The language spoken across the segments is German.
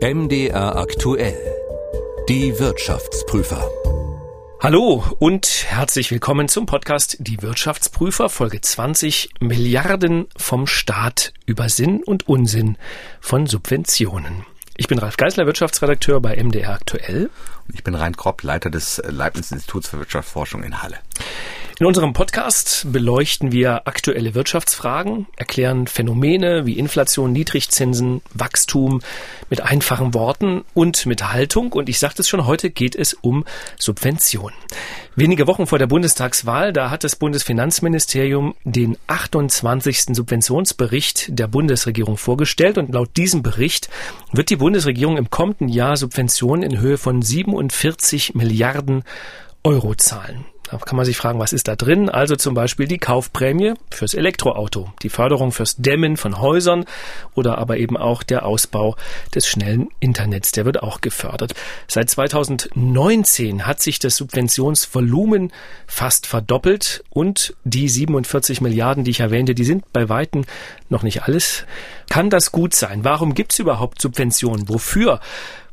MDR aktuell. Die Wirtschaftsprüfer. Hallo und herzlich willkommen zum Podcast Die Wirtschaftsprüfer Folge 20 Milliarden vom Staat über Sinn und Unsinn von Subventionen. Ich bin Ralf Geisler, Wirtschaftsredakteur bei MDR aktuell. Ich bin Rein Kropp, Leiter des Leibniz-Instituts für Wirtschaftsforschung in Halle. In unserem Podcast beleuchten wir aktuelle Wirtschaftsfragen, erklären Phänomene wie Inflation, Niedrigzinsen, Wachstum mit einfachen Worten und mit Haltung. Und ich sagte es schon, heute geht es um Subventionen. Wenige Wochen vor der Bundestagswahl, da hat das Bundesfinanzministerium den 28. Subventionsbericht der Bundesregierung vorgestellt. Und laut diesem Bericht wird die Bundesregierung im kommenden Jahr Subventionen in Höhe von 47 Milliarden Euro zahlen. Da kann man sich fragen, was ist da drin? Also zum Beispiel die Kaufprämie fürs Elektroauto, die Förderung fürs Dämmen von Häusern oder aber eben auch der Ausbau des schnellen Internets, der wird auch gefördert. Seit 2019 hat sich das Subventionsvolumen fast verdoppelt und die 47 Milliarden, die ich erwähnte, die sind bei Weitem noch nicht alles. Kann das gut sein? Warum gibt es überhaupt Subventionen? Wofür?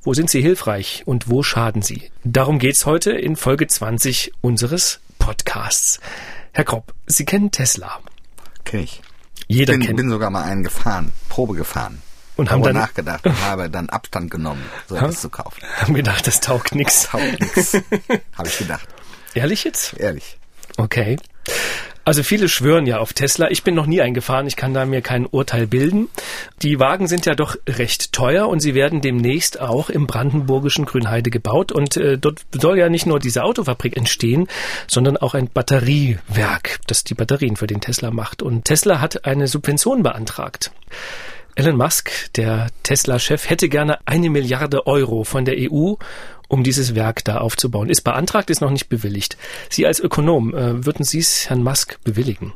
Wo sind sie hilfreich und wo schaden sie? Darum geht's heute in Folge 20 unseres Podcasts. Herr Kropp, Sie kennen Tesla. Kenn ich. Jeder bin, kennt. bin sogar mal einen gefahren, Probe gefahren. Und haben dann- nachgedacht und habe dann Abstand genommen, so etwas zu kaufen. Haben gedacht, das taugt nix. Taugt nix. habe ich gedacht. Ehrlich jetzt? Ehrlich. Okay. Also viele schwören ja auf Tesla. Ich bin noch nie eingefahren. Ich kann da mir kein Urteil bilden. Die Wagen sind ja doch recht teuer und sie werden demnächst auch im brandenburgischen Grünheide gebaut. Und äh, dort soll ja nicht nur diese Autofabrik entstehen, sondern auch ein Batteriewerk, das die Batterien für den Tesla macht. Und Tesla hat eine Subvention beantragt. Elon Musk, der Tesla-Chef, hätte gerne eine Milliarde Euro von der EU, um dieses Werk da aufzubauen. Ist beantragt, ist noch nicht bewilligt. Sie als Ökonom, äh, würden Sie es Herrn Musk bewilligen?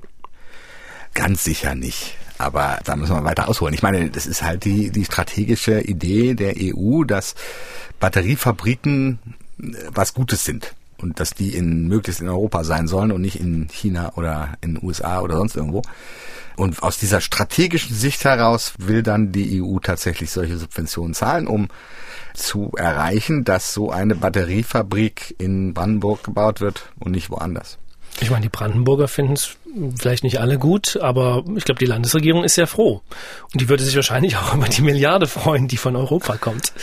Ganz sicher nicht. Aber da müssen wir weiter ausholen. Ich meine, das ist halt die, die strategische Idee der EU, dass Batteriefabriken äh, was Gutes sind. Und dass die in, möglichst in Europa sein sollen und nicht in China oder in den USA oder sonst irgendwo. Und aus dieser strategischen Sicht heraus will dann die EU tatsächlich solche Subventionen zahlen, um zu erreichen, dass so eine Batteriefabrik in Brandenburg gebaut wird und nicht woanders. Ich meine, die Brandenburger finden es vielleicht nicht alle gut, aber ich glaube, die Landesregierung ist sehr froh. Und die würde sich wahrscheinlich auch über die Milliarde freuen, die von Europa kommt.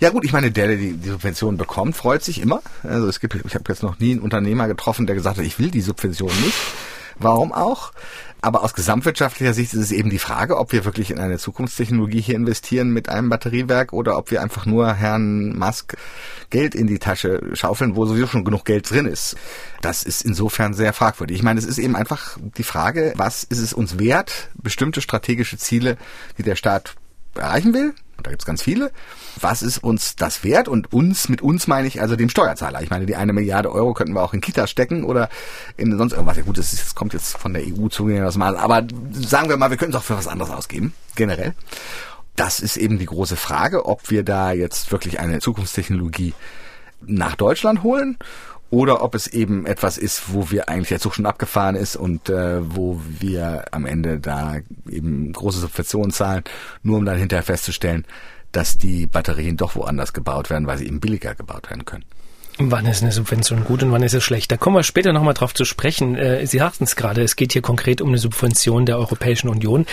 Ja gut, ich meine, der, der die, die Subvention bekommt, freut sich immer. Also es gibt, ich habe jetzt noch nie einen Unternehmer getroffen, der gesagt hat, ich will die Subvention nicht. Warum auch? Aber aus gesamtwirtschaftlicher Sicht ist es eben die Frage, ob wir wirklich in eine Zukunftstechnologie hier investieren mit einem Batteriewerk oder ob wir einfach nur Herrn Musk Geld in die Tasche schaufeln, wo sowieso schon genug Geld drin ist. Das ist insofern sehr fragwürdig. Ich meine, es ist eben einfach die Frage, was ist es uns wert, bestimmte strategische Ziele, die der Staat erreichen will, und da gibt's ganz viele, was ist uns das wert? Und uns, mit uns meine ich also dem Steuerzahler. Ich meine, die eine Milliarde Euro könnten wir auch in Kitas stecken oder in sonst irgendwas. Ja gut, das, ist, das kommt jetzt von der EU zugegebenermaßen mal, aber sagen wir mal, wir können es auch für was anderes ausgeben, generell. Das ist eben die große Frage, ob wir da jetzt wirklich eine Zukunftstechnologie nach Deutschland holen oder ob es eben etwas ist, wo wir eigentlich der Zug schon abgefahren ist und äh, wo wir am Ende da eben große Subventionen zahlen, nur um dann hinterher festzustellen, dass die Batterien doch woanders gebaut werden, weil sie eben billiger gebaut werden können. Wann ist eine Subvention gut und wann ist es schlecht? Da kommen wir später nochmal drauf zu sprechen. Äh, Sie sagten es gerade, es geht hier konkret um eine Subvention der Europäischen Union.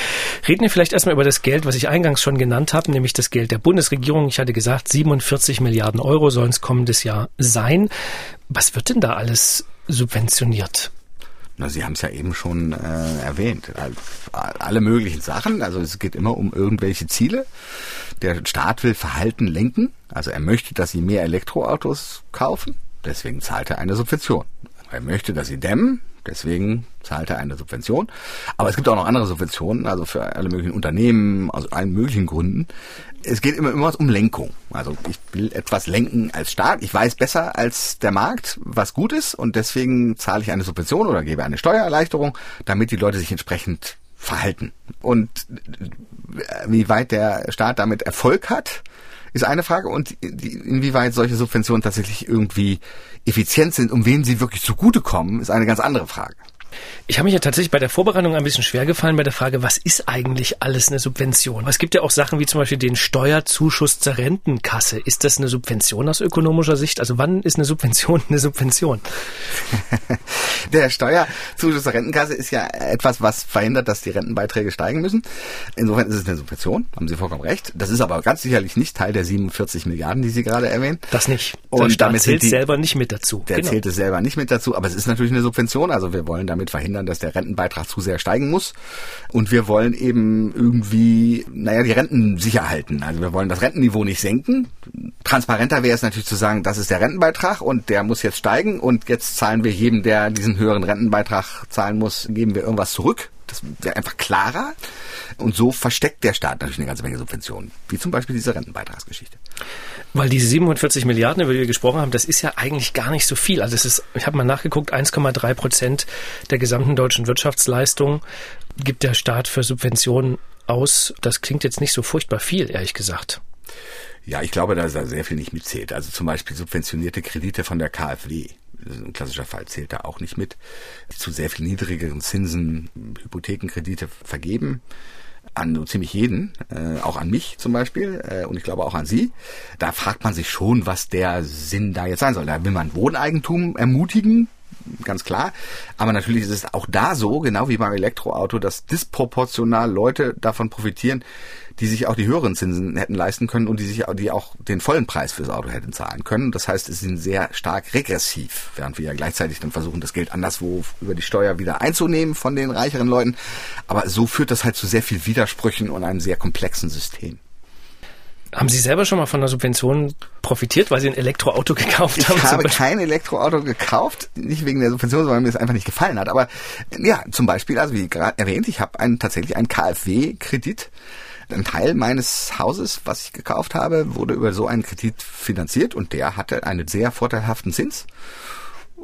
Reden wir vielleicht erstmal über das Geld, was ich eingangs schon genannt habe, nämlich das Geld der Bundesregierung. Ich hatte gesagt, 47 Milliarden Euro sollen es kommendes Jahr sein. Was wird denn da alles subventioniert? Na, Sie haben es ja eben schon äh, erwähnt. Alle möglichen Sachen. Also es geht immer um irgendwelche Ziele. Der Staat will Verhalten lenken. Also er möchte, dass Sie mehr Elektroautos kaufen. Deswegen zahlt er eine Subvention. Er möchte, dass Sie dämmen. Deswegen zahlt er eine Subvention. Aber es gibt auch noch andere Subventionen, also für alle möglichen Unternehmen, aus allen möglichen Gründen. Es geht immer, immer um Lenkung. Also ich will etwas lenken als Staat. Ich weiß besser als der Markt, was gut ist und deswegen zahle ich eine Subvention oder gebe eine Steuererleichterung, damit die Leute sich entsprechend verhalten. Und wie weit der Staat damit Erfolg hat, ist eine Frage und inwieweit solche Subventionen tatsächlich irgendwie effizient sind, um wen sie wirklich zugutekommen, ist eine ganz andere Frage. Ich habe mich ja tatsächlich bei der Vorbereitung ein bisschen schwer gefallen bei der Frage, was ist eigentlich alles eine Subvention? Es gibt ja auch Sachen wie zum Beispiel den Steuerzuschuss zur Rentenkasse. Ist das eine Subvention aus ökonomischer Sicht? Also wann ist eine Subvention eine Subvention? der Steuerzuschuss zur Rentenkasse ist ja etwas, was verhindert, dass die Rentenbeiträge steigen müssen. Insofern ist es eine Subvention, haben Sie vollkommen recht. Das ist aber ganz sicherlich nicht Teil der 47 Milliarden, die Sie gerade erwähnen. Das nicht. Und der Staat damit zählt die- selber nicht mit dazu. Der Genau. zählt es selber nicht mit dazu, aber es ist natürlich eine Subvention. Also wir wollen damit verhindern, dass der Rentenbeitrag zu sehr steigen muss. Und wir wollen eben irgendwie, naja, die Renten sicher halten. Also wir wollen das Rentenniveau nicht senken. Transparenter wäre es natürlich zu sagen, das ist der Rentenbeitrag und der muss jetzt steigen und jetzt zahlen wir jedem, der diesen höheren Rentenbeitrag zahlen muss, geben wir irgendwas zurück. Das wäre einfach klarer. Und so versteckt der Staat natürlich eine ganze Menge Subventionen, wie zum Beispiel diese Rentenbeitragsgeschichte. Weil diese 47 Milliarden, über die wir gesprochen haben, das ist ja eigentlich gar nicht so viel. Also es ist, ich habe mal nachgeguckt, 1,3 Prozent der gesamten deutschen Wirtschaftsleistung gibt der Staat für Subventionen aus. Das klingt jetzt nicht so furchtbar viel, ehrlich gesagt. Ja, ich glaube, da da sehr viel nicht mitzählt. Also zum Beispiel subventionierte Kredite von der KfW. Ein klassischer Fall zählt da auch nicht mit. Zu sehr viel niedrigeren Zinsen Hypothekenkredite vergeben an so ziemlich jeden, äh, auch an mich zum Beispiel äh, und ich glaube auch an Sie. Da fragt man sich schon, was der Sinn da jetzt sein soll. Da will man Wohneigentum ermutigen, ganz klar. Aber natürlich ist es auch da so, genau wie beim Elektroauto, dass disproportional Leute davon profitieren, die sich auch die höheren Zinsen hätten leisten können und die sich auch, die auch den vollen Preis fürs Auto hätten zahlen können. Das heißt, es sind sehr stark regressiv, während wir ja gleichzeitig dann versuchen, das Geld anderswo über die Steuer wieder einzunehmen von den reicheren Leuten. Aber so führt das halt zu sehr viel Widersprüchen und einem sehr komplexen System. Haben Sie selber schon mal von einer Subvention profitiert, weil Sie ein Elektroauto gekauft Ich haben? zum habe kein Elektroauto gekauft, nicht wegen der Subvention, sondern mir es einfach nicht gefallen hat. Aber ja, zum Beispiel, also wie gerade erwähnt, ich habe einen, tatsächlich einen KfW-Kredit. Ein Teil meines Hauses, was ich gekauft habe, wurde über so einen Kredit finanziert und der hatte einen sehr vorteilhaften Zins.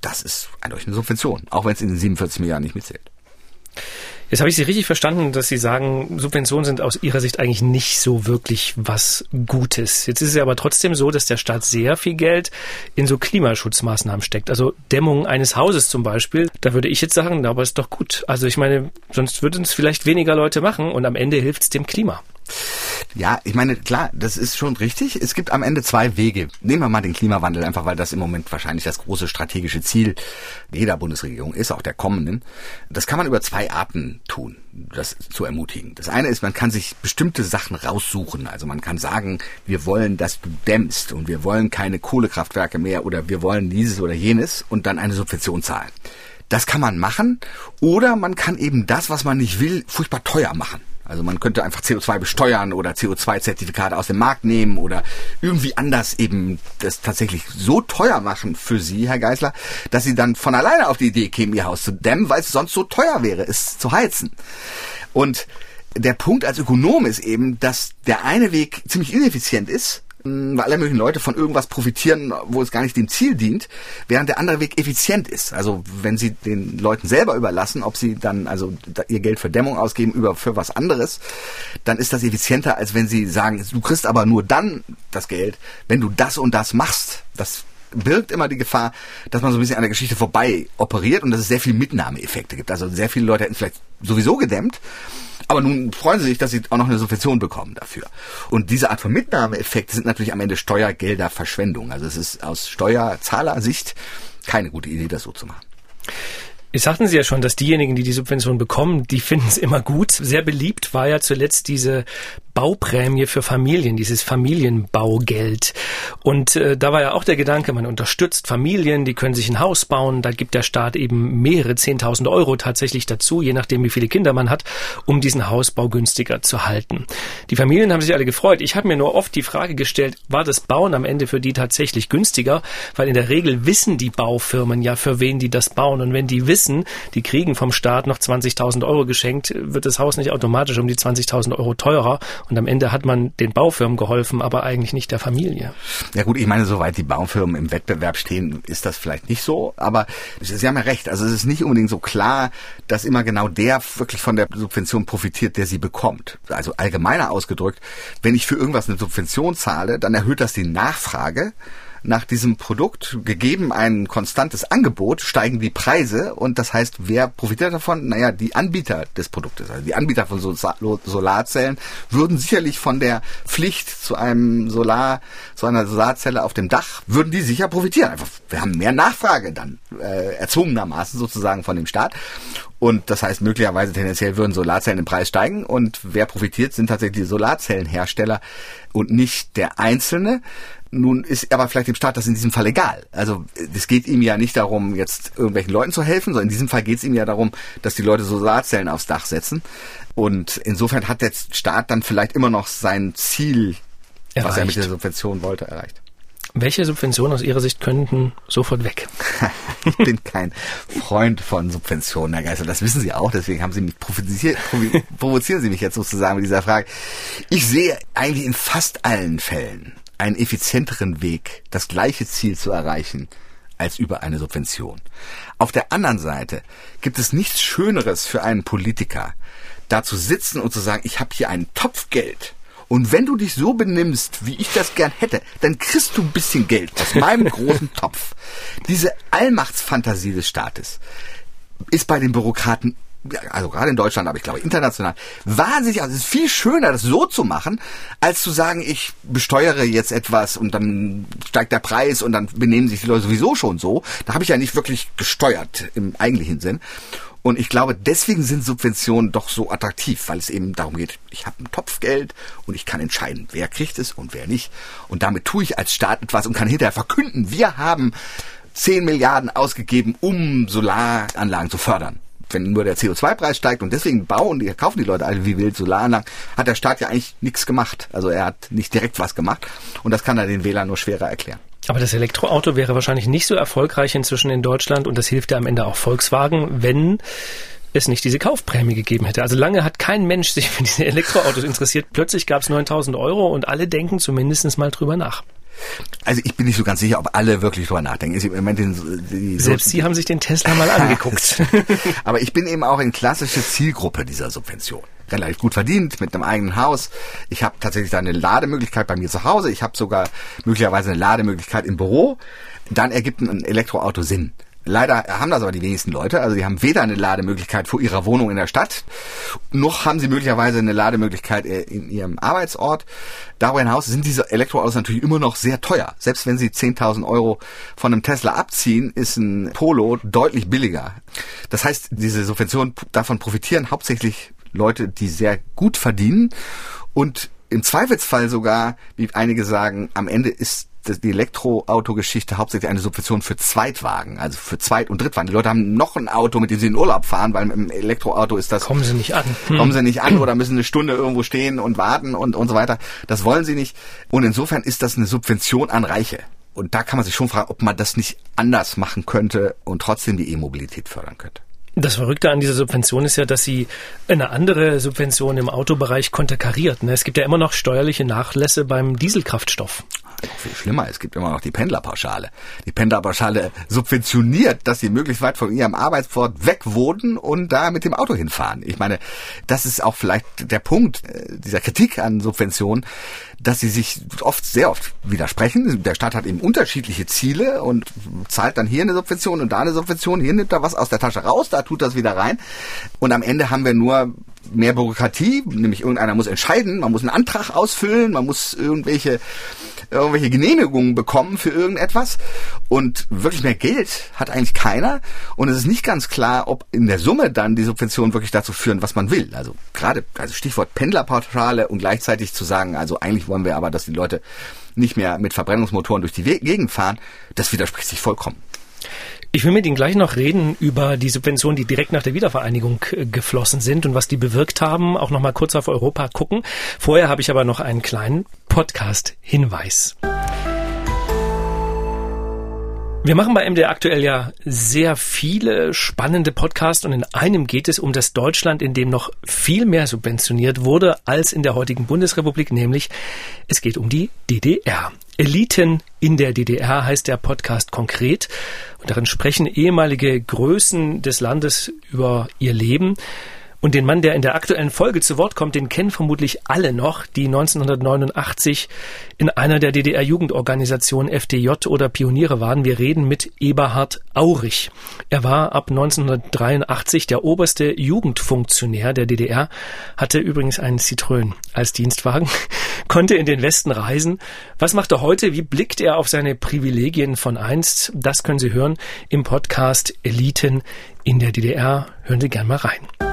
Das ist eindeutig eine Subvention, auch wenn es in den 47 Milliarden nicht mitzählt. Jetzt habe ich Sie richtig verstanden, dass Sie sagen, Subventionen sind aus Ihrer Sicht eigentlich nicht so wirklich was Gutes. Jetzt ist es ja aber trotzdem so, dass der Staat sehr viel Geld in so Klimaschutzmaßnahmen steckt. Also Dämmung eines Hauses zum Beispiel. Da würde ich jetzt sagen, aber ist doch gut. Also ich meine, sonst würden es vielleicht weniger Leute machen und am Ende hilft es dem Klima. Ja, ich meine, klar, das ist schon richtig. Es gibt am Ende zwei Wege. Nehmen wir mal den Klimawandel, einfach weil das im Moment wahrscheinlich das große strategische Ziel jeder Bundesregierung ist, auch der kommenden. Das kann man über zwei Arten tun, das zu ermutigen. Das eine ist, man kann sich bestimmte Sachen raussuchen. Also man kann sagen, wir wollen, dass du dämmst und wir wollen keine Kohlekraftwerke mehr oder wir wollen dieses oder jenes und dann eine Subvention zahlen. Das kann man machen oder man kann eben das, was man nicht will, furchtbar teuer machen. Also man könnte einfach CO2 besteuern oder CO2-Zertifikate aus dem Markt nehmen oder irgendwie anders eben das tatsächlich so teuer machen für Sie, Herr Geisler, dass Sie dann von alleine auf die Idee kämen, Ihr Haus zu dämmen, weil es sonst so teuer wäre, es zu heizen. Und der Punkt als Ökonom ist eben, dass der eine Weg ziemlich ineffizient ist, weil alle möglichen Leute von irgendwas profitieren, wo es gar nicht dem Ziel dient, während der andere Weg effizient ist. Also wenn sie den Leuten selber überlassen, ob sie dann also ihr Geld für Dämmung ausgeben über für was anderes, dann ist das effizienter, als wenn sie sagen, du kriegst aber nur dann das Geld, wenn du das und das machst. Das birgt immer die Gefahr, dass man so ein bisschen an der Geschichte vorbei operiert und dass es sehr viel Mitnahmeeffekte gibt. Also sehr viele Leute hätten vielleicht sowieso gedämmt, aber nun freuen sie sich, dass sie auch noch eine Subvention bekommen dafür. Und diese Art von Mitnahmeeffekte sind natürlich am Ende Steuergelderverschwendung. Also es ist aus Steuerzahlersicht keine gute Idee, das so zu machen. Jetzt sagten Sie ja schon, dass diejenigen, die die Subvention bekommen, die finden es immer gut. Sehr beliebt war ja zuletzt diese Bauprämie für Familien, dieses Familienbaugeld. Und äh, da war ja auch der Gedanke, man unterstützt Familien, die können sich ein Haus bauen. Da gibt der Staat eben mehrere Zehntausend Euro tatsächlich dazu, je nachdem, wie viele Kinder man hat, um diesen Hausbau günstiger zu halten. Die Familien haben sich alle gefreut. Ich habe mir nur oft die Frage gestellt, war das Bauen am Ende für die tatsächlich günstiger? Weil in der Regel wissen die Baufirmen ja, für wen die das bauen. Und wenn die wissen, die kriegen vom Staat noch 20.000 Euro geschenkt, wird das Haus nicht automatisch um die 20.000 Euro teurer. Und am Ende hat man den Baufirmen geholfen, aber eigentlich nicht der Familie. Ja gut, ich meine, soweit die Baufirmen im Wettbewerb stehen, ist das vielleicht nicht so, aber Sie haben ja recht. Also es ist nicht unbedingt so klar, dass immer genau der wirklich von der Subvention profitiert, der sie bekommt. Also allgemeiner ausgedrückt, wenn ich für irgendwas eine Subvention zahle, dann erhöht das die Nachfrage nach diesem Produkt. Gegeben ein konstantes Angebot, steigen die Preise und das heißt, wer profitiert davon? Naja, die Anbieter des Produktes, also die Anbieter von Solarzellen würden sicherlich von der Pflicht zu einem Solar, zu einer Solarzelle auf dem Dach, würden die sicher profitieren. Einfach, wir haben mehr Nachfrage dann, äh, erzwungenermaßen sozusagen von dem Staat. Und das heißt, möglicherweise tendenziell würden Solarzellen im Preis steigen und wer profitiert, sind tatsächlich die Solarzellenhersteller und nicht der Einzelne. Nun ist aber vielleicht dem Staat das in diesem Fall egal. Also es geht ihm ja nicht darum, jetzt irgendwelchen Leuten zu helfen, sondern in diesem Fall geht es ihm ja darum, dass die Leute Solarzellen aufs Dach setzen. Und insofern hat der Staat dann vielleicht immer noch sein Ziel, erreicht. was er mit der Subvention wollte, erreicht. Welche Subventionen aus Ihrer Sicht könnten sofort weg? ich bin kein Freund von Subventionen, Herr Geister. Das wissen Sie auch, deswegen haben Sie mich provoziert, provozieren Sie mich jetzt sozusagen mit dieser Frage. Ich sehe eigentlich in fast allen Fällen einen effizienteren Weg, das gleiche Ziel zu erreichen, als über eine Subvention. Auf der anderen Seite gibt es nichts Schöneres für einen Politiker, da zu sitzen und zu sagen, ich habe hier einen Topf Geld und wenn du dich so benimmst, wie ich das gern hätte, dann kriegst du ein bisschen Geld aus meinem großen Topf. Diese Allmachtsfantasie des Staates ist bei den Bürokraten also gerade in Deutschland, aber ich glaube international, wahnsinnig, also es ist viel schöner, das so zu machen, als zu sagen, ich besteuere jetzt etwas und dann steigt der Preis und dann benehmen sich die Leute sowieso schon so. Da habe ich ja nicht wirklich gesteuert im eigentlichen Sinn. Und ich glaube, deswegen sind Subventionen doch so attraktiv, weil es eben darum geht, ich habe ein Topfgeld und ich kann entscheiden, wer kriegt es und wer nicht. Und damit tue ich als Staat etwas und kann hinterher verkünden, wir haben 10 Milliarden ausgegeben, um Solaranlagen zu fördern. Wenn nur der CO2-Preis steigt und deswegen bauen die, kaufen die Leute alle wie wild Solaranlagen, hat der Staat ja eigentlich nichts gemacht. Also er hat nicht direkt was gemacht. Und das kann er den Wählern nur schwerer erklären. Aber das Elektroauto wäre wahrscheinlich nicht so erfolgreich inzwischen in Deutschland und das hilft ja am Ende auch Volkswagen, wenn es nicht diese Kaufprämie gegeben hätte. Also lange hat kein Mensch sich für diese Elektroautos interessiert. Plötzlich gab es 9000 Euro und alle denken zumindest mal drüber nach. Also ich bin nicht so ganz sicher, ob alle wirklich drüber nachdenken. Ich meine, den, die, Selbst Sie haben sich den Tesla mal angeguckt. Aber ich bin eben auch in klassische Zielgruppe dieser Subvention relativ gut verdient mit einem eigenen Haus. Ich habe tatsächlich da eine Lademöglichkeit bei mir zu Hause. Ich habe sogar möglicherweise eine Lademöglichkeit im Büro. Dann ergibt ein Elektroauto Sinn. Leider haben das aber die wenigsten Leute. Also die haben weder eine Lademöglichkeit vor ihrer Wohnung in der Stadt, noch haben sie möglicherweise eine Lademöglichkeit äh, in ihrem Arbeitsort. Darüber hinaus sind diese Elektroautos natürlich immer noch sehr teuer. Selbst wenn sie 10.000 Euro von einem Tesla abziehen, ist ein Polo deutlich billiger. Das heißt, diese Subventionen davon profitieren hauptsächlich Leute, die sehr gut verdienen und im Zweifelsfall sogar, wie einige sagen, am Ende ist die Elektroautogeschichte hauptsächlich eine Subvention für Zweitwagen, also für Zweit- und Drittwagen. Die Leute haben noch ein Auto, mit dem sie in Urlaub fahren, weil im Elektroauto ist das... Kommen sie nicht an. Hm. Kommen sie nicht an oder müssen eine Stunde irgendwo stehen und warten und, und so weiter. Das wollen sie nicht. Und insofern ist das eine Subvention an Reiche. Und da kann man sich schon fragen, ob man das nicht anders machen könnte und trotzdem die E-Mobilität fördern könnte. Das Verrückte an dieser Subvention ist ja, dass sie eine andere Subvention im Autobereich konterkariert. Ne? Es gibt ja immer noch steuerliche Nachlässe beim Dieselkraftstoff viel schlimmer, es gibt immer noch die Pendlerpauschale. Die Pendlerpauschale subventioniert, dass sie möglichst weit von ihrem Arbeitsort weg wohnen und da mit dem Auto hinfahren. Ich meine, das ist auch vielleicht der Punkt äh, dieser Kritik an Subventionen, dass sie sich oft, sehr oft widersprechen. Der Staat hat eben unterschiedliche Ziele und zahlt dann hier eine Subvention und da eine Subvention. Hier nimmt er was aus der Tasche raus, da tut das wieder rein. Und am Ende haben wir nur mehr Bürokratie, nämlich irgendeiner muss entscheiden, man muss einen Antrag ausfüllen, man muss irgendwelche irgendwelche Genehmigungen bekommen für irgendetwas und wirklich mehr Geld hat eigentlich keiner und es ist nicht ganz klar, ob in der Summe dann die Subventionen wirklich dazu führen, was man will. Also gerade also Stichwort Pendlerpauschale und gleichzeitig zu sagen, also eigentlich wollen wir aber, dass die Leute nicht mehr mit Verbrennungsmotoren durch die Gegend fahren, das widerspricht sich vollkommen. Ich will mit Ihnen gleich noch reden über die Subventionen, die direkt nach der Wiedervereinigung äh, geflossen sind und was die bewirkt haben. Auch noch mal kurz auf Europa gucken. Vorher habe ich aber noch einen kleinen Podcast-Hinweis. Wir machen bei MDR aktuell ja sehr viele spannende Podcasts und in einem geht es um das Deutschland, in dem noch viel mehr subventioniert wurde als in der heutigen Bundesrepublik, nämlich es geht um die DDR. Eliten in der DDR heißt der Podcast konkret und darin sprechen ehemalige Größen des Landes über ihr Leben. Und den Mann, der in der aktuellen Folge zu Wort kommt, den kennen vermutlich alle noch, die 1989 in einer der DDR-Jugendorganisationen FDJ oder Pioniere waren. Wir reden mit Eberhard Aurich. Er war ab 1983 der oberste Jugendfunktionär der DDR, hatte übrigens einen Citroën als Dienstwagen, konnte in den Westen reisen. Was macht er heute? Wie blickt er auf seine Privilegien von einst? Das können Sie hören im Podcast Eliten in der DDR. Hören Sie gern mal rein.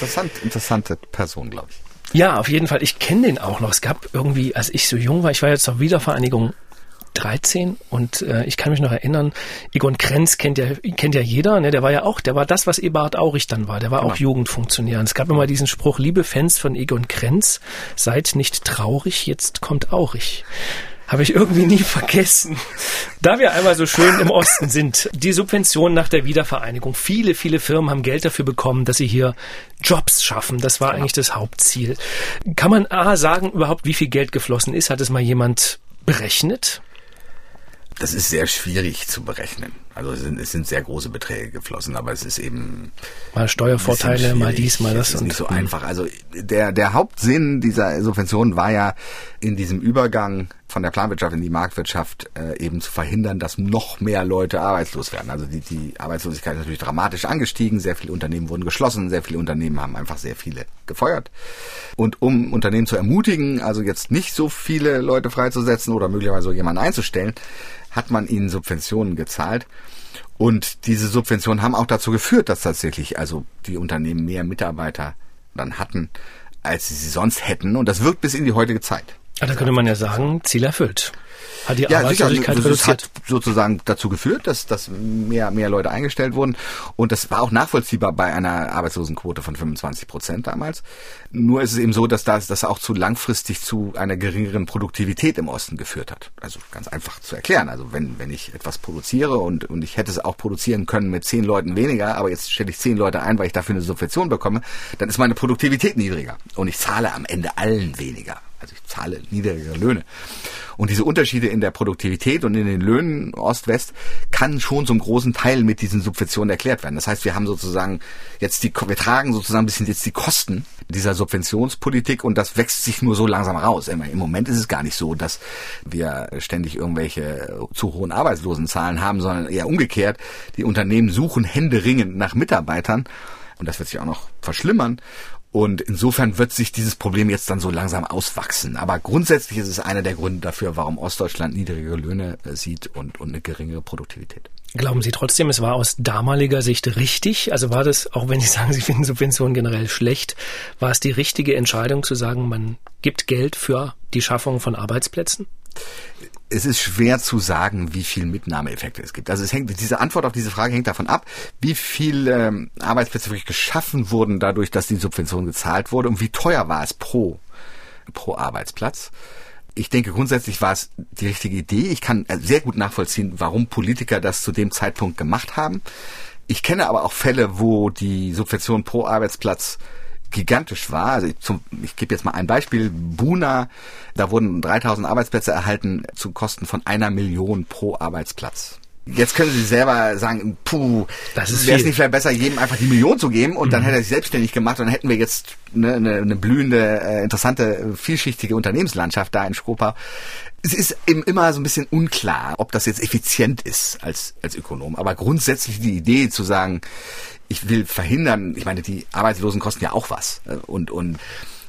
Interessant, interessante Person, glaube ich. Ja, auf jeden Fall. Ich kenne den auch noch. Es gab irgendwie, als ich so jung war, ich war jetzt auf Wiedervereinigung 13 und äh, ich kann mich noch erinnern, Egon Krenz kennt ja, kennt ja jeder, ne? der war ja auch, der war das, was Eberhard Aurich dann war, der war genau. auch Jugendfunktionär. Und es gab immer diesen Spruch, liebe Fans von Egon Krenz, seid nicht traurig, jetzt kommt Aurich habe ich irgendwie nie vergessen. Da wir einmal so schön im Osten sind, die Subventionen nach der Wiedervereinigung. Viele, viele Firmen haben Geld dafür bekommen, dass sie hier Jobs schaffen. Das war eigentlich das Hauptziel. Kann man A sagen überhaupt, wie viel Geld geflossen ist? Hat es mal jemand berechnet? Das ist sehr schwierig zu berechnen. Also es sind, es sind sehr große Beträge geflossen, aber es ist eben mal Steuervorteile, mal dies, mal das. Es ist nicht so hm. einfach. Also der der Hauptsinn dieser Subventionen war ja in diesem Übergang von der Planwirtschaft in die Marktwirtschaft äh, eben zu verhindern, dass noch mehr Leute arbeitslos werden. Also die, die Arbeitslosigkeit ist natürlich dramatisch angestiegen, sehr viele Unternehmen wurden geschlossen, sehr viele Unternehmen haben einfach sehr viele gefeuert. Und um Unternehmen zu ermutigen, also jetzt nicht so viele Leute freizusetzen oder möglicherweise jemanden einzustellen, hat man ihnen Subventionen gezahlt. Und diese Subventionen haben auch dazu geführt, dass tatsächlich also die Unternehmen mehr Mitarbeiter dann hatten, als sie sonst hätten. Und das wirkt bis in die heutige Zeit. Ja, da könnte man ja sagen, Ziel erfüllt. Hat die ja, Arbeitslosigkeit sicher, das hat sozusagen dazu geführt, dass, dass mehr, mehr Leute eingestellt wurden. Und das war auch nachvollziehbar bei einer Arbeitslosenquote von 25 Prozent damals. Nur ist es eben so, dass das, das auch zu langfristig zu einer geringeren Produktivität im Osten geführt hat. Also ganz einfach zu erklären. Also wenn, wenn ich etwas produziere und, und ich hätte es auch produzieren können mit zehn Leuten weniger, aber jetzt stelle ich zehn Leute ein, weil ich dafür eine Subvention bekomme, dann ist meine Produktivität niedriger. Und ich zahle am Ende allen weniger. Also ich zahle niedrigere Löhne. Und diese Unterschiede in der Produktivität und in den Löhnen Ost-West kann schon zum großen Teil mit diesen Subventionen erklärt werden. Das heißt, wir haben sozusagen jetzt die, wir tragen sozusagen ein bisschen jetzt die Kosten dieser Subventionspolitik und das wächst sich nur so langsam raus. Im Moment ist es gar nicht so, dass wir ständig irgendwelche zu hohen Arbeitslosenzahlen haben, sondern eher umgekehrt. Die Unternehmen suchen händeringend nach Mitarbeitern und das wird sich auch noch verschlimmern. Und insofern wird sich dieses Problem jetzt dann so langsam auswachsen. Aber grundsätzlich ist es einer der Gründe dafür, warum Ostdeutschland niedrigere Löhne äh, sieht und, und eine geringere Produktivität. Glauben Sie trotzdem, es war aus damaliger Sicht richtig? Also war das, auch wenn Sie sagen, Sie finden Subventionen generell schlecht, war es die richtige Entscheidung zu sagen, man gibt Geld für die Schaffung von Arbeitsplätzen? Es ist schwer zu sagen, wie viel Mitnahmeeffekte es gibt. Also es hängt, diese Antwort auf diese Frage hängt davon ab, wie viel ähm, Arbeitsplätze wirklich geschaffen wurden dadurch, dass die Subvention gezahlt wurde und wie teuer war es pro, pro Arbeitsplatz. Ich denke, grundsätzlich war es die richtige Idee. Ich kann äh, sehr gut nachvollziehen, warum Politiker das zu dem Zeitpunkt gemacht haben. Ich kenne aber auch Fälle, wo die Subvention pro Arbeitsplatz gigantisch war. Also ich, zum, ich gebe jetzt mal ein Beispiel. Buna, da wurden 3000 Arbeitsplätze erhalten zu Kosten von einer Million pro Arbeitsplatz. Jetzt können Sie selber sagen, puh, das ist wäre es nicht vielleicht besser, jedem einfach die Million zu geben und mhm. dann hätte er sich selbstständig gemacht und dann hätten wir jetzt eine, eine, eine blühende, äh, interessante, vielschichtige Unternehmenslandschaft da in Schkopau. Es ist eben immer so ein bisschen unklar, ob das jetzt effizient ist als, als Ökonom. Aber grundsätzlich die Idee zu sagen, ich will verhindern, ich meine, die Arbeitslosen kosten ja auch was. Und, und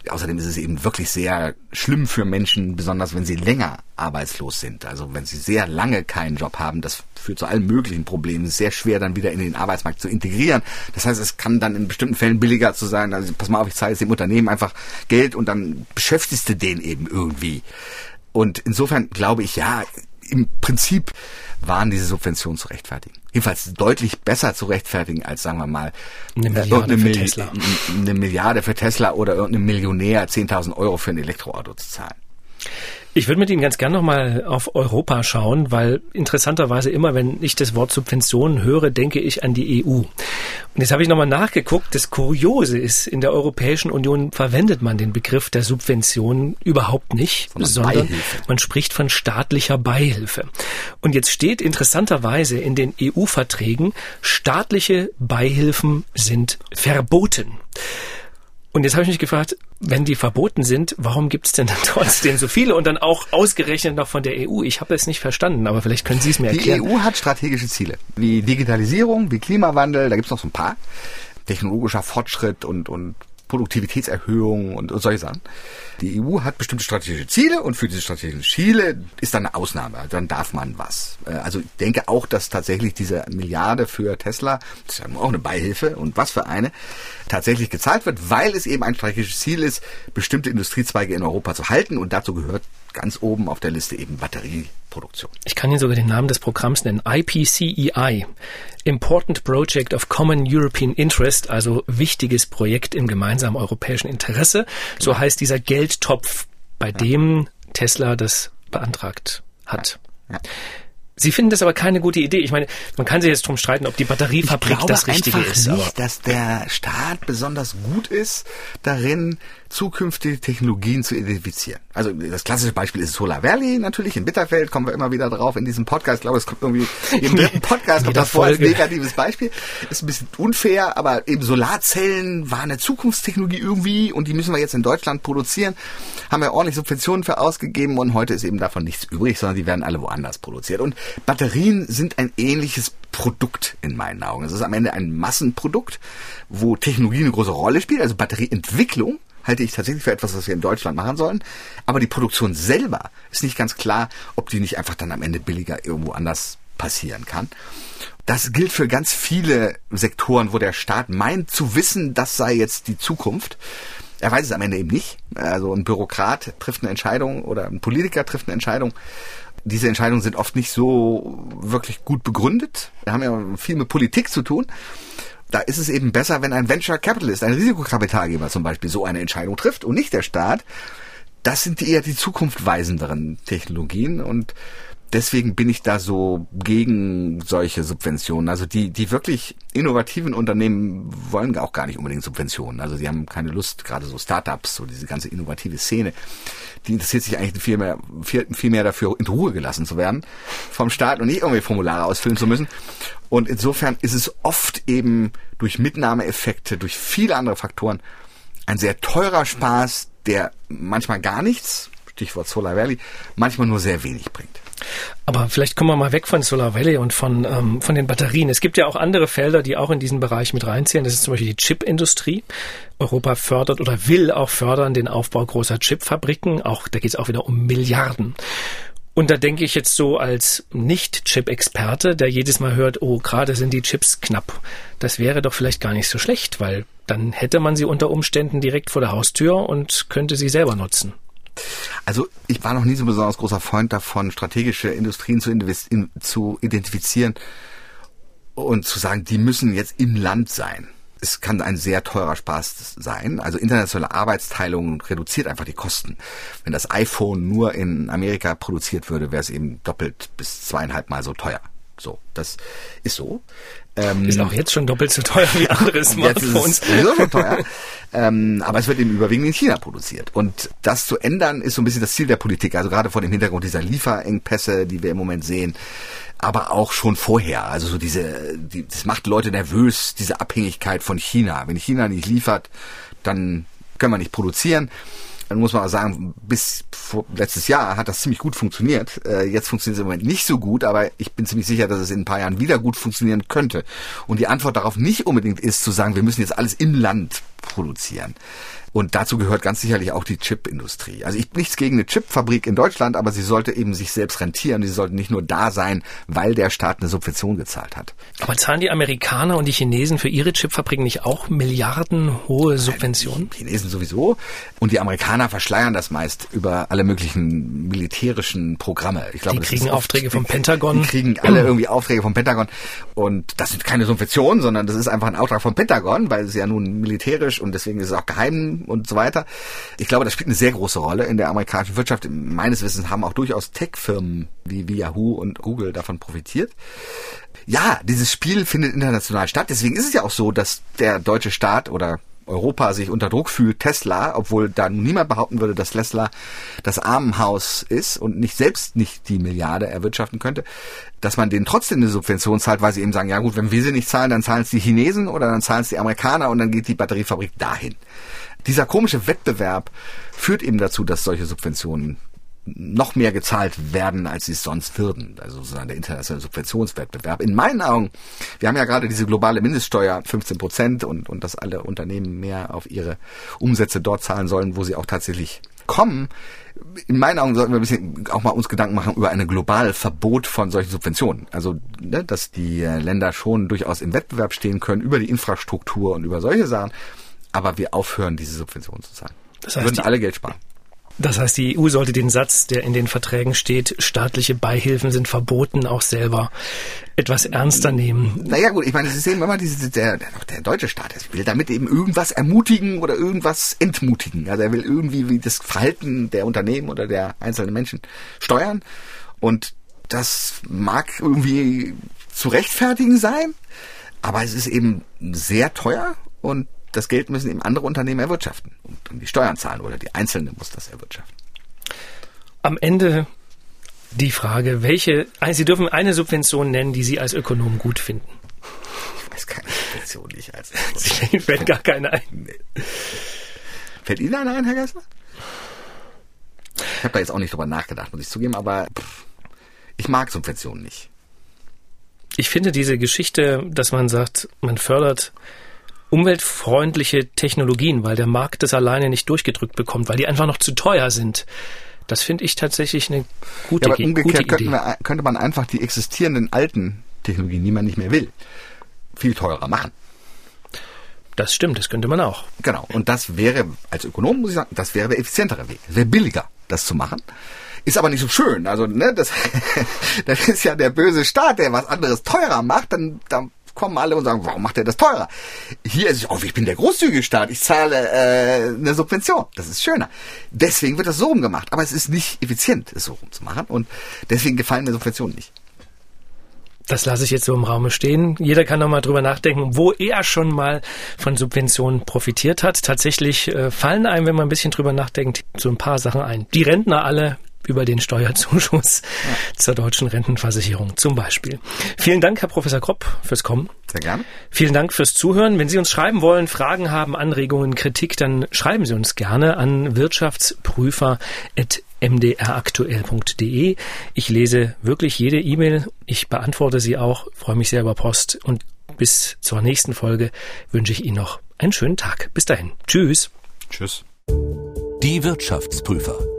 außerdem ist es eben wirklich sehr schlimm für Menschen, besonders wenn sie länger arbeitslos sind. Also wenn sie sehr lange keinen Job haben, das führt zu allen möglichen Problemen. Es ist sehr schwer, dann wieder in den Arbeitsmarkt zu integrieren. Das heißt, es kann dann in bestimmten Fällen billiger zu sein. Also pass mal auf, ich zahle jetzt dem Unternehmen einfach Geld und dann beschäftigst du den eben irgendwie. Und insofern glaube ich, ja, im Prinzip waren diese Subventionen zu rechtfertigen. Jedenfalls deutlich besser zu rechtfertigen als, sagen wir mal, eine äh, Milliarde, für, Tesla. eine Milliarde für Tesla oder irgendein Millionär 10.000 Euro für ein Elektroauto zu zahlen. Ich würde mit Ihnen ganz gern nochmal auf Europa schauen, weil interessanterweise immer, wenn ich das Wort Subventionen höre, denke ich an die EU. Und jetzt habe ich nochmal nachgeguckt. Das Kuriose ist, in der Europäischen Union verwendet man den Begriff der Subventionen überhaupt nicht, Sondern sondern man spricht von staatlicher Beihilfe. Und jetzt steht interessanterweise in den EU-Verträgen, staatliche Beihilfen sind verboten. Und jetzt habe ich mich gefragt, wenn die verboten sind, warum gibt es denn dann trotzdem so viele und dann auch ausgerechnet noch von der EU? Ich habe es nicht verstanden, aber vielleicht können Sie es mir Die erklären. EU hat strategische Ziele, wie Digitalisierung, wie Klimawandel, da gibt's noch so ein paar. Technologischer Fortschritt und, und Produktivitätserhöhung und, und solche Sachen. Die EU hat bestimmte strategische Ziele und für diese strategischen Ziele ist dann eine Ausnahme. Dann darf man was. Äh, Also ich denke auch, dass tatsächlich diese Milliarde für Tesla, das ist ja auch eine Beihilfe und was für eine, tatsächlich gezahlt wird, weil es eben ein strategisches Ziel ist, bestimmte Industriezweige in Europa zu halten und dazu gehört ganz oben auf der Liste eben Batterieproduktion. Ich kann Ihnen sogar den Namen des Programms nennen. IPCEI. Important Project of Common European Interest, also wichtiges Projekt im gemeinsamen europäischen Interesse. So heißt dieser Geldtopf, bei dem Tesla das beantragt hat. Ja. Sie finden das aber keine gute Idee. Ich meine, man kann sich jetzt drum streiten, ob die Batteriefabrik ich glaube das Richtige einfach ist. Nicht, dass der Staat besonders gut ist darin, zukünftige Technologien zu identifizieren. Also das klassische Beispiel ist Solar Valley natürlich in Bitterfeld, kommen wir immer wieder drauf in diesem Podcast. Ich glaube, es kommt irgendwie im dritten Podcast kommt Jeder das vor als negatives Beispiel. Ist ein bisschen unfair, aber eben Solarzellen waren eine Zukunftstechnologie irgendwie und die müssen wir jetzt in Deutschland produzieren. Haben wir ordentlich Subventionen für ausgegeben und heute ist eben davon nichts übrig, sondern die werden alle woanders produziert. Und Batterien sind ein ähnliches Produkt in meinen Augen. Es ist am Ende ein Massenprodukt, wo Technologie eine große Rolle spielt, also Batterieentwicklung halte ich tatsächlich für etwas, was wir in Deutschland machen sollen. Aber die Produktion selber ist nicht ganz klar, ob die nicht einfach dann am Ende billiger irgendwo anders passieren kann. Das gilt für ganz viele Sektoren, wo der Staat meint zu wissen, das sei jetzt die Zukunft. Er weiß es am Ende eben nicht. Also ein Bürokrat trifft eine Entscheidung oder ein Politiker trifft eine Entscheidung. Diese Entscheidungen sind oft nicht so wirklich gut begründet. Wir haben ja viel mit Politik zu tun da ist es eben besser, wenn ein Venture Capitalist, ein Risikokapitalgeber zum Beispiel, so eine Entscheidung trifft und nicht der Staat. Das sind eher die zukunftweisenderen Technologien und deswegen bin ich da so gegen solche Subventionen. Also die, die wirklich innovativen Unternehmen wollen auch gar nicht unbedingt Subventionen. Also die haben keine Lust, gerade so Startups, so diese ganze innovative Szene, die interessiert sich eigentlich viel mehr, viel, viel mehr dafür, in Ruhe gelassen zu werden vom Staat und nicht irgendwie Formulare ausfüllen zu müssen. Und insofern ist es oft eben durch Mitnahmeeffekte, durch viele andere Faktoren ein sehr teurer Spaß, der manchmal gar nichts, Stichwort Solar Valley, manchmal nur sehr wenig bringt. Aber vielleicht kommen wir mal weg von Solar Valley und von, ähm, von den Batterien. Es gibt ja auch andere Felder, die auch in diesen Bereich mit reinzählen. Das ist zum Beispiel die Chipindustrie. Europa fördert oder will auch fördern den Aufbau großer Chipfabriken. Auch, da geht es auch wieder um Milliarden. Und da denke ich jetzt so als Nicht-Chip-Experte, der jedes Mal hört, oh, gerade sind die Chips knapp. Das wäre doch vielleicht gar nicht so schlecht, weil dann hätte man sie unter Umständen direkt vor der Haustür und könnte sie selber nutzen. Also ich war noch nie so ein besonders großer Freund davon, strategische Industrien zu, in, zu identifizieren und zu sagen, die müssen jetzt im Land sein. Es kann ein sehr teurer Spaß sein. Also internationale Arbeitsteilung reduziert einfach die Kosten. Wenn das iPhone nur in Amerika produziert würde, wäre es eben doppelt bis zweieinhalb Mal so teuer. So, das ist so. Ähm, Ist auch jetzt schon doppelt so teuer wie andere Jetzt ist Smartphones. es schon teuer. ähm, aber es wird eben überwiegend in China produziert. Und das zu ändern, ist so ein bisschen das Ziel der Politik. Also gerade vor dem Hintergrund dieser Lieferengpässe, die wir im Moment sehen. Aber auch schon vorher. Also so diese, die, das macht Leute nervös, diese Abhängigkeit von China. Wenn China nicht liefert, dann können wir nicht produzieren. Dann muss man auch sagen, bis vor, letztes Jahr hat das ziemlich gut funktioniert. Äh, jetzt funktioniert es im Moment nicht so gut, aber ich bin ziemlich sicher, dass es in ein paar Jahren wieder gut funktionieren könnte. Und die Antwort darauf nicht unbedingt ist zu sagen, wir müssen jetzt alles im Land produzieren. Und dazu gehört ganz sicherlich auch die Chipindustrie. Also ich nichts gegen eine Chipfabrik in Deutschland, aber sie sollte eben sich selbst rentieren. Sie sollten nicht nur da sein, weil der Staat eine Subvention gezahlt hat. Aber zahlen die Amerikaner und die Chinesen für ihre Chipfabriken nicht auch milliardenhohe Subventionen? Die Chinesen sowieso. Und die Amerikaner Amerikaner verschleiern das meist über alle möglichen militärischen Programme. Ich glaube, die kriegen Aufträge vom Pentagon. Die kriegen alle irgendwie Aufträge vom Pentagon. Und das sind keine Subventionen, sondern das ist einfach ein Auftrag vom Pentagon, weil es ja nun militärisch und deswegen ist es auch geheim und so weiter. Ich glaube, das spielt eine sehr große Rolle in der amerikanischen Wirtschaft. Meines Wissens haben auch durchaus Tech-Firmen wie, wie Yahoo und Google davon profitiert. Ja, dieses Spiel findet international statt. Deswegen ist es ja auch so, dass der deutsche Staat oder Europa sich unter Druck fühlt, Tesla, obwohl da niemand behaupten würde, dass Tesla das Armenhaus ist und nicht selbst nicht die Milliarde erwirtschaften könnte, dass man denen trotzdem eine Subvention zahlt, weil sie eben sagen, ja gut, wenn wir sie nicht zahlen, dann zahlen es die Chinesen oder dann zahlen es die Amerikaner und dann geht die Batteriefabrik dahin. Dieser komische Wettbewerb führt eben dazu, dass solche Subventionen noch mehr gezahlt werden, als sie es sonst würden. Also sozusagen der internationale Subventionswettbewerb. In meinen Augen, wir haben ja gerade diese globale Mindeststeuer 15 Prozent und, und dass alle Unternehmen mehr auf ihre Umsätze dort zahlen sollen, wo sie auch tatsächlich kommen. In meinen Augen sollten wir ein bisschen auch mal uns Gedanken machen über ein globales Verbot von solchen Subventionen. Also, ne, dass die Länder schon durchaus im Wettbewerb stehen können über die Infrastruktur und über solche Sachen, aber wir aufhören, diese Subventionen zu zahlen. Das heißt, würden alle Geld sparen. Das heißt, die EU sollte den Satz, der in den Verträgen steht, staatliche Beihilfen sind verboten, auch selber etwas ernster nehmen. Naja gut, ich meine, Sie sehen immer diese, der, der, der deutsche Staat will damit eben irgendwas ermutigen oder irgendwas entmutigen. Also er will irgendwie das Verhalten der Unternehmen oder der einzelnen Menschen steuern. Und das mag irgendwie zu rechtfertigen sein, aber es ist eben sehr teuer und das Geld müssen eben andere Unternehmen erwirtschaften und die Steuern zahlen oder die Einzelne muss das erwirtschaften. Am Ende die Frage, welche, Sie dürfen eine Subvention nennen, die Sie als Ökonom gut finden. Ich weiß keine Subvention nicht als Ökonom. fällt gar keine ein. Nee. Fällt Ihnen eine ein, Herr Geisler? Ich habe da jetzt auch nicht drüber nachgedacht, muss ich zugeben, aber pff, ich mag Subventionen nicht. Ich finde diese Geschichte, dass man sagt, man fördert umweltfreundliche Technologien, weil der Markt das alleine nicht durchgedrückt bekommt, weil die einfach noch zu teuer sind. Das finde ich tatsächlich eine gute, ja, aber umgekehrt gute Idee. Wir, könnte man einfach die existierenden alten Technologien, die man nicht mehr will, viel teurer machen. Das stimmt, das könnte man auch. Genau. Und das wäre, als Ökonom muss ich sagen, das wäre der effizientere Weg. Es wäre billiger, das zu machen. Ist aber nicht so schön. Also, ne, das, das ist ja der böse Staat, der was anderes teurer macht, dann, dann kommen alle und sagen, warum macht er das teurer? Hier ist es, oh, ich bin der großzügige Staat, ich zahle äh, eine Subvention. Das ist schöner. Deswegen wird das so rum. Aber es ist nicht effizient, es so rum. Und deswegen gefallen mir Subventionen nicht. Das lasse ich jetzt so im Raume stehen. Jeder kann noch mal drüber nachdenken, wo er schon mal von Subventionen profitiert hat. Tatsächlich äh, fallen einem, wenn man ein bisschen drüber nachdenkt, so ein paar Sachen ein. Die Rentner alle über den Steuerzuschuss ja. zur deutschen Rentenversicherung zum Beispiel. Vielen Dank, Herr Professor Kropp, fürs Kommen. Sehr gerne. Vielen Dank fürs Zuhören. Wenn Sie uns schreiben wollen, Fragen haben, Anregungen, Kritik, dann schreiben Sie uns gerne an wirtschaftsprüfer.mdraktuell.de. Ich lese wirklich jede E-Mail. Ich beantworte sie auch, freue mich sehr über Post und bis zur nächsten Folge wünsche ich Ihnen noch einen schönen Tag. Bis dahin. Tschüss. Tschüss. Die Wirtschaftsprüfer.